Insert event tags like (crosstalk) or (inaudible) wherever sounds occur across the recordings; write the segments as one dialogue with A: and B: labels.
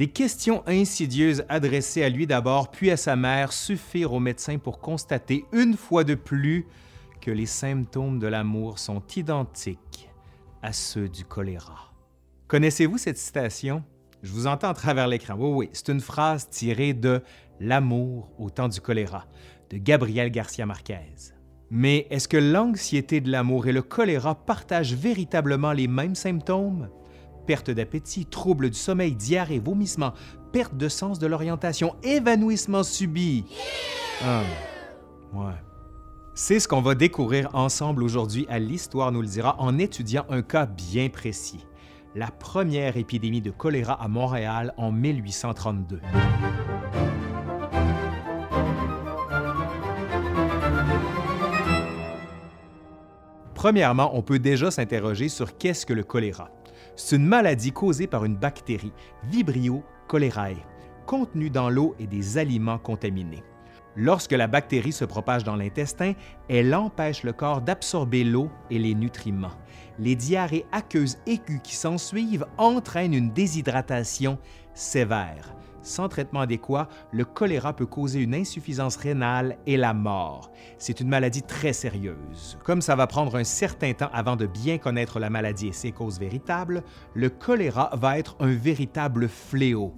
A: Des questions insidieuses adressées à lui d'abord, puis à sa mère, suffirent au médecin pour constater une fois de plus que les symptômes de l'amour sont identiques à ceux du choléra. Connaissez-vous cette citation? Je vous entends à travers l'écran. Oui, oui, c'est une phrase tirée de L'amour au temps du choléra de Gabriel Garcia Marquez. Mais est-ce que l'anxiété de l'amour et le choléra partagent véritablement les mêmes symptômes? Perte d'appétit, troubles du sommeil, diarrhée, vomissement, perte de sens de l'orientation, évanouissement subi. Ah. C'est ce qu'on va découvrir ensemble aujourd'hui à l'Histoire nous le dira en étudiant un cas bien précis, la première épidémie de choléra à Montréal en 1832. Premièrement, on peut déjà s'interroger sur qu'est-ce que le choléra. C'est une maladie causée par une bactérie, Vibrio cholerae, contenue dans l'eau et des aliments contaminés. Lorsque la bactérie se propage dans l'intestin, elle empêche le corps d'absorber l'eau et les nutriments. Les diarrhées aqueuses aiguës qui s'ensuivent entraînent une déshydratation sévère. Sans traitement adéquat, le choléra peut causer une insuffisance rénale et la mort. C'est une maladie très sérieuse. Comme ça va prendre un certain temps avant de bien connaître la maladie et ses causes véritables, le choléra va être un véritable fléau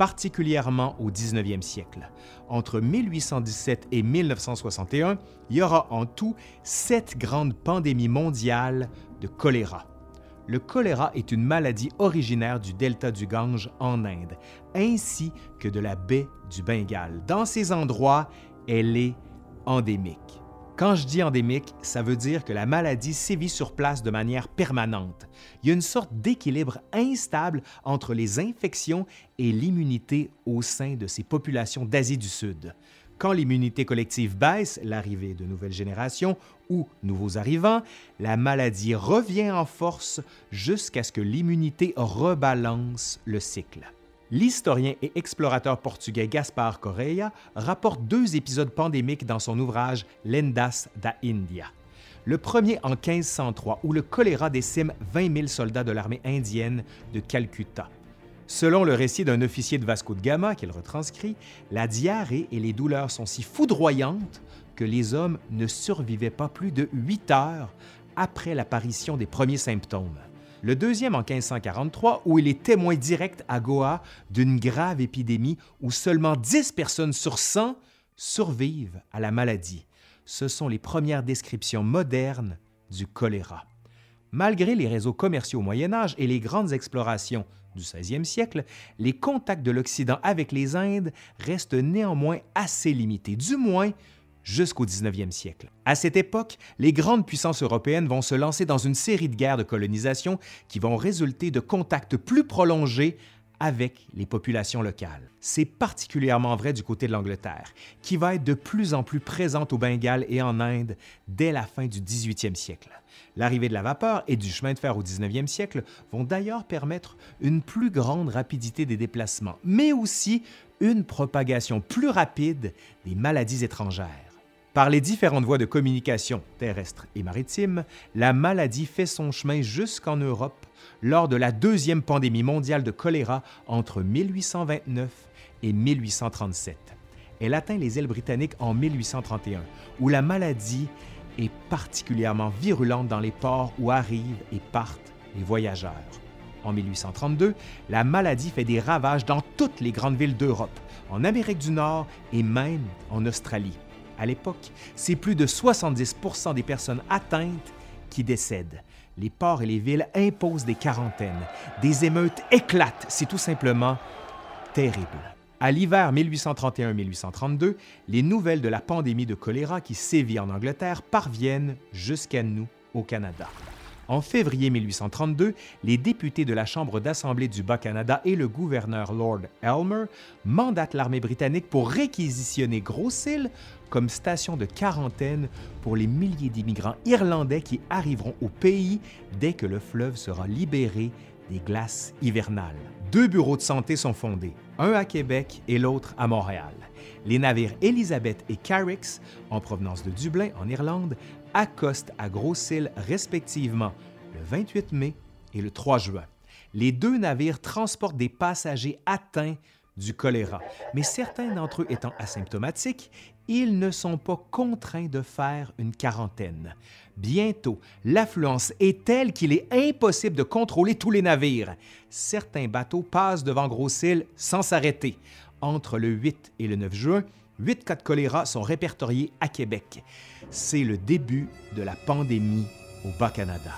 A: particulièrement au 19e siècle. Entre 1817 et 1961, il y aura en tout sept grandes pandémies mondiales de choléra. Le choléra est une maladie originaire du delta du Gange en Inde, ainsi que de la baie du Bengale. Dans ces endroits, elle est endémique. Quand je dis endémique, ça veut dire que la maladie sévit sur place de manière permanente. Il y a une sorte d'équilibre instable entre les infections et l'immunité au sein de ces populations d'Asie du Sud. Quand l'immunité collective baisse, l'arrivée de nouvelles générations ou nouveaux arrivants, la maladie revient en force jusqu'à ce que l'immunité rebalance le cycle. L'historien et explorateur portugais Gaspar Correia rapporte deux épisodes pandémiques dans son ouvrage Lendas da India. Le premier en 1503, où le choléra décime 20 000 soldats de l'armée indienne de Calcutta. Selon le récit d'un officier de Vasco de Gama qu'il retranscrit, la diarrhée et les douleurs sont si foudroyantes que les hommes ne survivaient pas plus de 8 heures après l'apparition des premiers symptômes le deuxième en 1543, où il est témoin direct à Goa d'une grave épidémie où seulement 10 personnes sur 100 survivent à la maladie. Ce sont les premières descriptions modernes du choléra. Malgré les réseaux commerciaux au Moyen Âge et les grandes explorations du 16e siècle, les contacts de l'Occident avec les Indes restent néanmoins assez limités, du moins jusqu'au 19e siècle. À cette époque, les grandes puissances européennes vont se lancer dans une série de guerres de colonisation qui vont résulter de contacts plus prolongés avec les populations locales. C'est particulièrement vrai du côté de l'Angleterre, qui va être de plus en plus présente au Bengale et en Inde dès la fin du 18e siècle. L'arrivée de la vapeur et du chemin de fer au 19e siècle vont d'ailleurs permettre une plus grande rapidité des déplacements, mais aussi une propagation plus rapide des maladies étrangères. Par les différentes voies de communication terrestre et maritime, la maladie fait son chemin jusqu'en Europe lors de la deuxième pandémie mondiale de choléra entre 1829 et 1837. Elle atteint les îles britanniques en 1831, où la maladie est particulièrement virulente dans les ports où arrivent et partent les voyageurs. En 1832, la maladie fait des ravages dans toutes les grandes villes d'Europe, en Amérique du Nord et même en Australie. À l'époque, c'est plus de 70% des personnes atteintes qui décèdent. Les ports et les villes imposent des quarantaines. Des émeutes éclatent. C'est tout simplement terrible. À l'hiver 1831-1832, les nouvelles de la pandémie de choléra qui sévit en Angleterre parviennent jusqu'à nous au Canada. En février 1832, les députés de la Chambre d'Assemblée du Bas-Canada et le gouverneur Lord Elmer mandatent l'armée britannique pour réquisitionner Grosse-Île comme station de quarantaine pour les milliers d'immigrants irlandais qui arriveront au pays dès que le fleuve sera libéré des glaces hivernales. Deux bureaux de santé sont fondés, un à Québec et l'autre à Montréal. Les navires Elizabeth et Carricks, en provenance de Dublin, en Irlande, accostent à Grosse-Île respectivement le 28 mai et le 3 juin. Les deux navires transportent des passagers atteints du choléra, mais certains d'entre eux étant asymptomatiques, ils ne sont pas contraints de faire une quarantaine. Bientôt, l'affluence est telle qu'il est impossible de contrôler tous les navires. Certains bateaux passent devant Gros-Île sans s'arrêter. Entre le 8 et le 9 juin, huit cas de choléra sont répertoriés à Québec. C'est le début de la pandémie au Bas-Canada.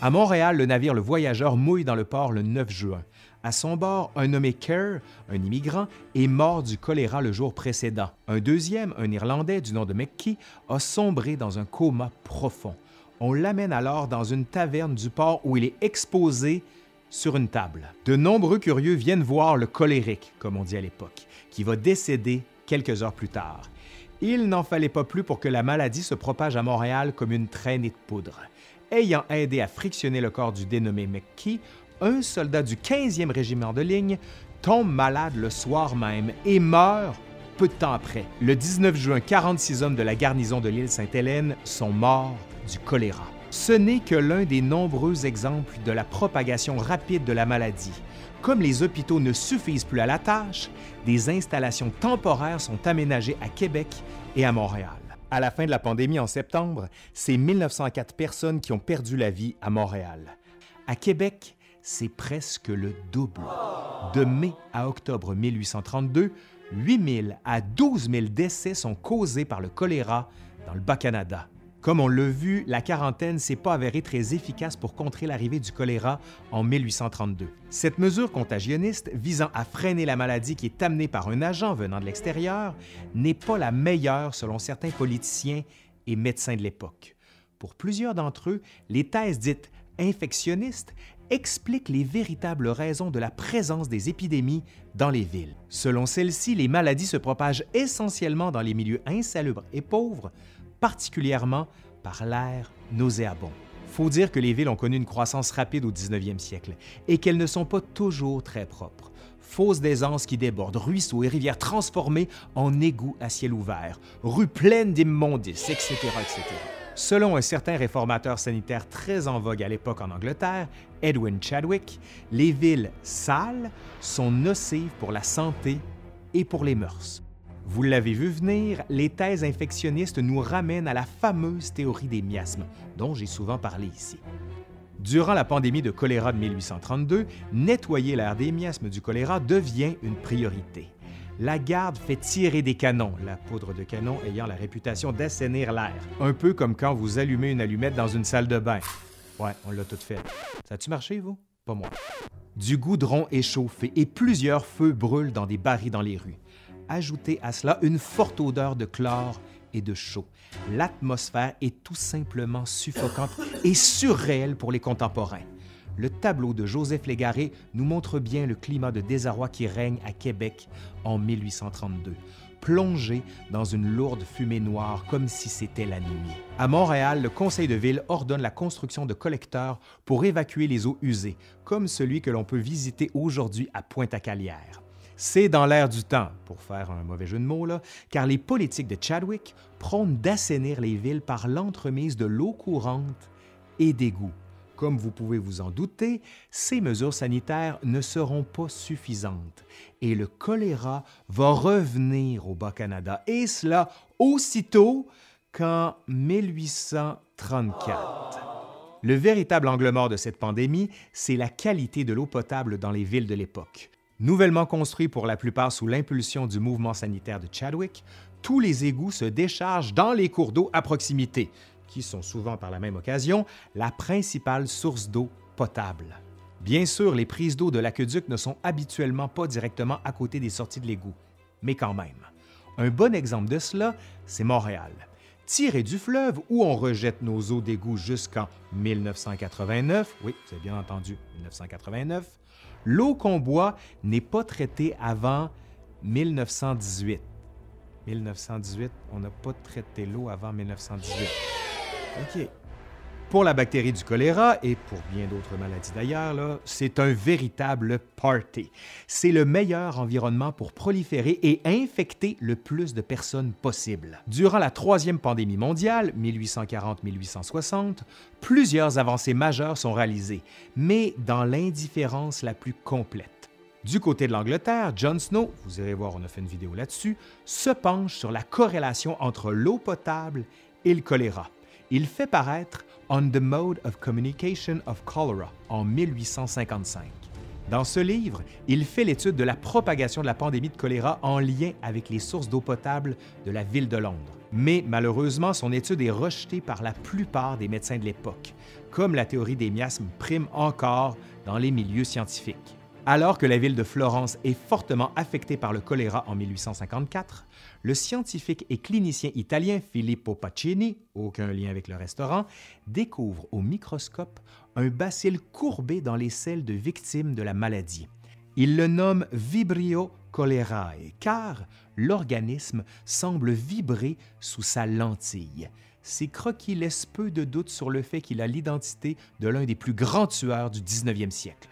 A: À Montréal, le navire Le Voyageur mouille dans le port le 9 juin. À son bord, un nommé Kerr, un immigrant, est mort du choléra le jour précédent. Un deuxième, un Irlandais du nom de McKee, a sombré dans un coma profond. On l'amène alors dans une taverne du port où il est exposé sur une table. De nombreux curieux viennent voir le colérique, comme on dit à l'époque, qui va décéder quelques heures plus tard. Il n'en fallait pas plus pour que la maladie se propage à Montréal comme une traînée de poudre. Ayant aidé à frictionner le corps du dénommé McKee, un soldat du 15e régiment de ligne tombe malade le soir même et meurt peu de temps après. Le 19 juin, 46 hommes de la garnison de l'île Sainte-Hélène sont morts du choléra. Ce n'est que l'un des nombreux exemples de la propagation rapide de la maladie. Comme les hôpitaux ne suffisent plus à la tâche, des installations temporaires sont aménagées à Québec et à Montréal. À la fin de la pandémie en septembre, c'est 1904 personnes qui ont perdu la vie à Montréal. À Québec, c'est presque le double. De mai à octobre 1832, 8 000 à 12 000 décès sont causés par le choléra dans le Bas-Canada. Comme on l'a vu, la quarantaine s'est pas avérée très efficace pour contrer l'arrivée du choléra en 1832. Cette mesure contagionniste visant à freiner la maladie qui est amenée par un agent venant de l'extérieur n'est pas la meilleure selon certains politiciens et médecins de l'époque. Pour plusieurs d'entre eux, les thèses dites infectionnistes explique les véritables raisons de la présence des épidémies dans les villes. Selon celles-ci, les maladies se propagent essentiellement dans les milieux insalubres et pauvres, particulièrement par l'air nauséabond. Faut dire que les villes ont connu une croissance rapide au 19e siècle et qu'elles ne sont pas toujours très propres. Fosses d'aisance qui débordent, ruisseaux et rivières transformés en égouts à ciel ouvert, rues pleines d'immondices, etc., etc. Selon un certain réformateur sanitaire très en vogue à l'époque en Angleterre, Edwin Chadwick, les villes sales sont nocives pour la santé et pour les mœurs. Vous l'avez vu venir, les thèses infectionnistes nous ramènent à la fameuse théorie des miasmes, dont j'ai souvent parlé ici. Durant la pandémie de choléra de 1832, nettoyer l'air des miasmes du choléra devient une priorité la garde fait tirer des canons, la poudre de canon ayant la réputation d'assainir l'air. Un peu comme quand vous allumez une allumette dans une salle de bain. Ouais, on l'a tout fait. Ça a-tu marché, vous? Pas moi. Du goudron échauffé et plusieurs feux brûlent dans des barils dans les rues. Ajoutez à cela une forte odeur de chlore et de chaud. L'atmosphère est tout simplement suffocante et surréelle pour les contemporains le tableau de Joseph Légaré nous montre bien le climat de désarroi qui règne à Québec en 1832 plongé dans une lourde fumée noire comme si c'était la nuit. À Montréal, le conseil de ville ordonne la construction de collecteurs pour évacuer les eaux usées, comme celui que l'on peut visiter aujourd'hui à Pointe-à-Calière. C'est dans l'air du temps, pour faire un mauvais jeu de mots, car les politiques de Chadwick prônent d'assainir les villes par l'entremise de l'eau courante et d'égouts. Comme vous pouvez vous en douter, ces mesures sanitaires ne seront pas suffisantes et le choléra va revenir au Bas-Canada, et cela aussitôt qu'en 1834. Le véritable angle mort de cette pandémie, c'est la qualité de l'eau potable dans les villes de l'époque. Nouvellement construits pour la plupart sous l'impulsion du mouvement sanitaire de Chadwick, tous les égouts se déchargent dans les cours d'eau à proximité, qui sont souvent par la même occasion la principale source d'eau potable. Bien sûr, les prises d'eau de l'aqueduc ne sont habituellement pas directement à côté des sorties de l'égout, mais quand même. Un bon exemple de cela, c'est Montréal. Tiré du fleuve où on rejette nos eaux d'égout jusqu'en 1989, oui, avez bien entendu, 1989, l'eau qu'on boit n'est pas traitée avant 1918. 1918, on n'a pas traité l'eau avant 1918. OK. Pour la bactérie du choléra et pour bien d'autres maladies d'ailleurs, c'est un véritable party. C'est le meilleur environnement pour proliférer et infecter le plus de personnes possible. Durant la troisième pandémie mondiale, 1840-1860, plusieurs avancées majeures sont réalisées, mais dans l'indifférence la plus complète. Du côté de l'Angleterre, John Snow, vous irez voir, on a fait une vidéo là-dessus, se penche sur la corrélation entre l'eau potable et le choléra. Il fait paraître On the Mode of Communication of Cholera en 1855. Dans ce livre, il fait l'étude de la propagation de la pandémie de choléra en lien avec les sources d'eau potable de la ville de Londres. Mais malheureusement, son étude est rejetée par la plupart des médecins de l'époque, comme la théorie des miasmes prime encore dans les milieux scientifiques. Alors que la ville de Florence est fortement affectée par le choléra en 1854, le scientifique et clinicien italien Filippo Pacini, aucun lien avec le restaurant, découvre au microscope un bacille courbé dans les selles de victimes de la maladie. Il le nomme Vibrio cholerae car l'organisme semble vibrer sous sa lentille. Ces croquis laissent peu de doute sur le fait qu'il a l'identité de l'un des plus grands tueurs du 19e siècle.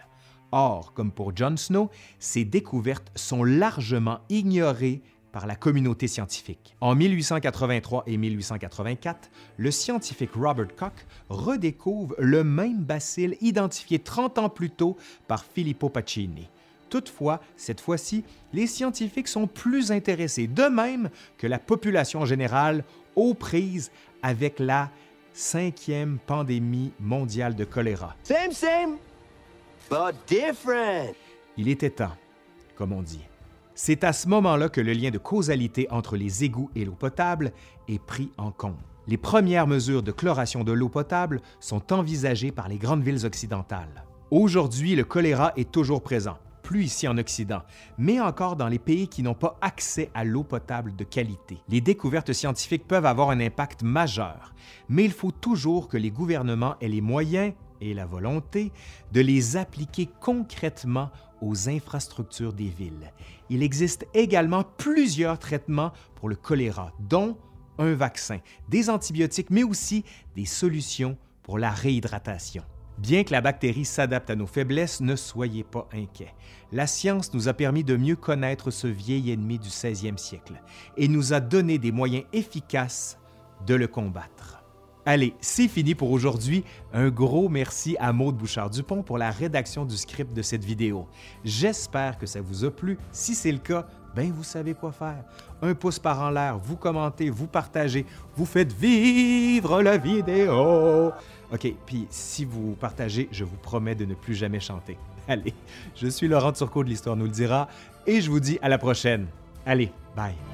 A: Or, comme pour John Snow, ces découvertes sont largement ignorées par la communauté scientifique. En 1883 et 1884, le scientifique Robert Koch redécouvre le même bacille identifié 30 ans plus tôt par Filippo Pacini. Toutefois, cette fois-ci, les scientifiques sont plus intéressés, de même que la population générale, aux prises avec la cinquième pandémie mondiale de choléra. Il était temps, comme on dit. C'est à ce moment-là que le lien de causalité entre les égouts et l'eau potable est pris en compte. Les premières mesures de chloration de l'eau potable sont envisagées par les grandes villes occidentales. Aujourd'hui, le choléra est toujours présent, plus ici en Occident, mais encore dans les pays qui n'ont pas accès à l'eau potable de qualité. Les découvertes scientifiques peuvent avoir un impact majeur, mais il faut toujours que les gouvernements aient les moyens et la volonté de les appliquer concrètement aux infrastructures des villes. Il existe également plusieurs traitements pour le choléra, dont un vaccin, des antibiotiques, mais aussi des solutions pour la réhydratation. Bien que la bactérie s'adapte à nos faiblesses, ne soyez pas inquiets. La science nous a permis de mieux connaître ce vieil ennemi du 16e siècle et nous a donné des moyens efficaces de le combattre. Allez, c'est fini pour aujourd'hui. Un gros merci à Maude Bouchard-Dupont pour la rédaction du script de cette vidéo. J'espère que ça vous a plu. Si c'est le cas, ben vous savez quoi faire. Un pouce par en l'air, vous commentez, vous partagez, vous faites vivre la vidéo. OK, puis si vous partagez, je vous promets de ne plus jamais chanter. (laughs) Allez, je suis Laurent Turcot de l'Histoire nous le dira et je vous dis à la prochaine. Allez, bye.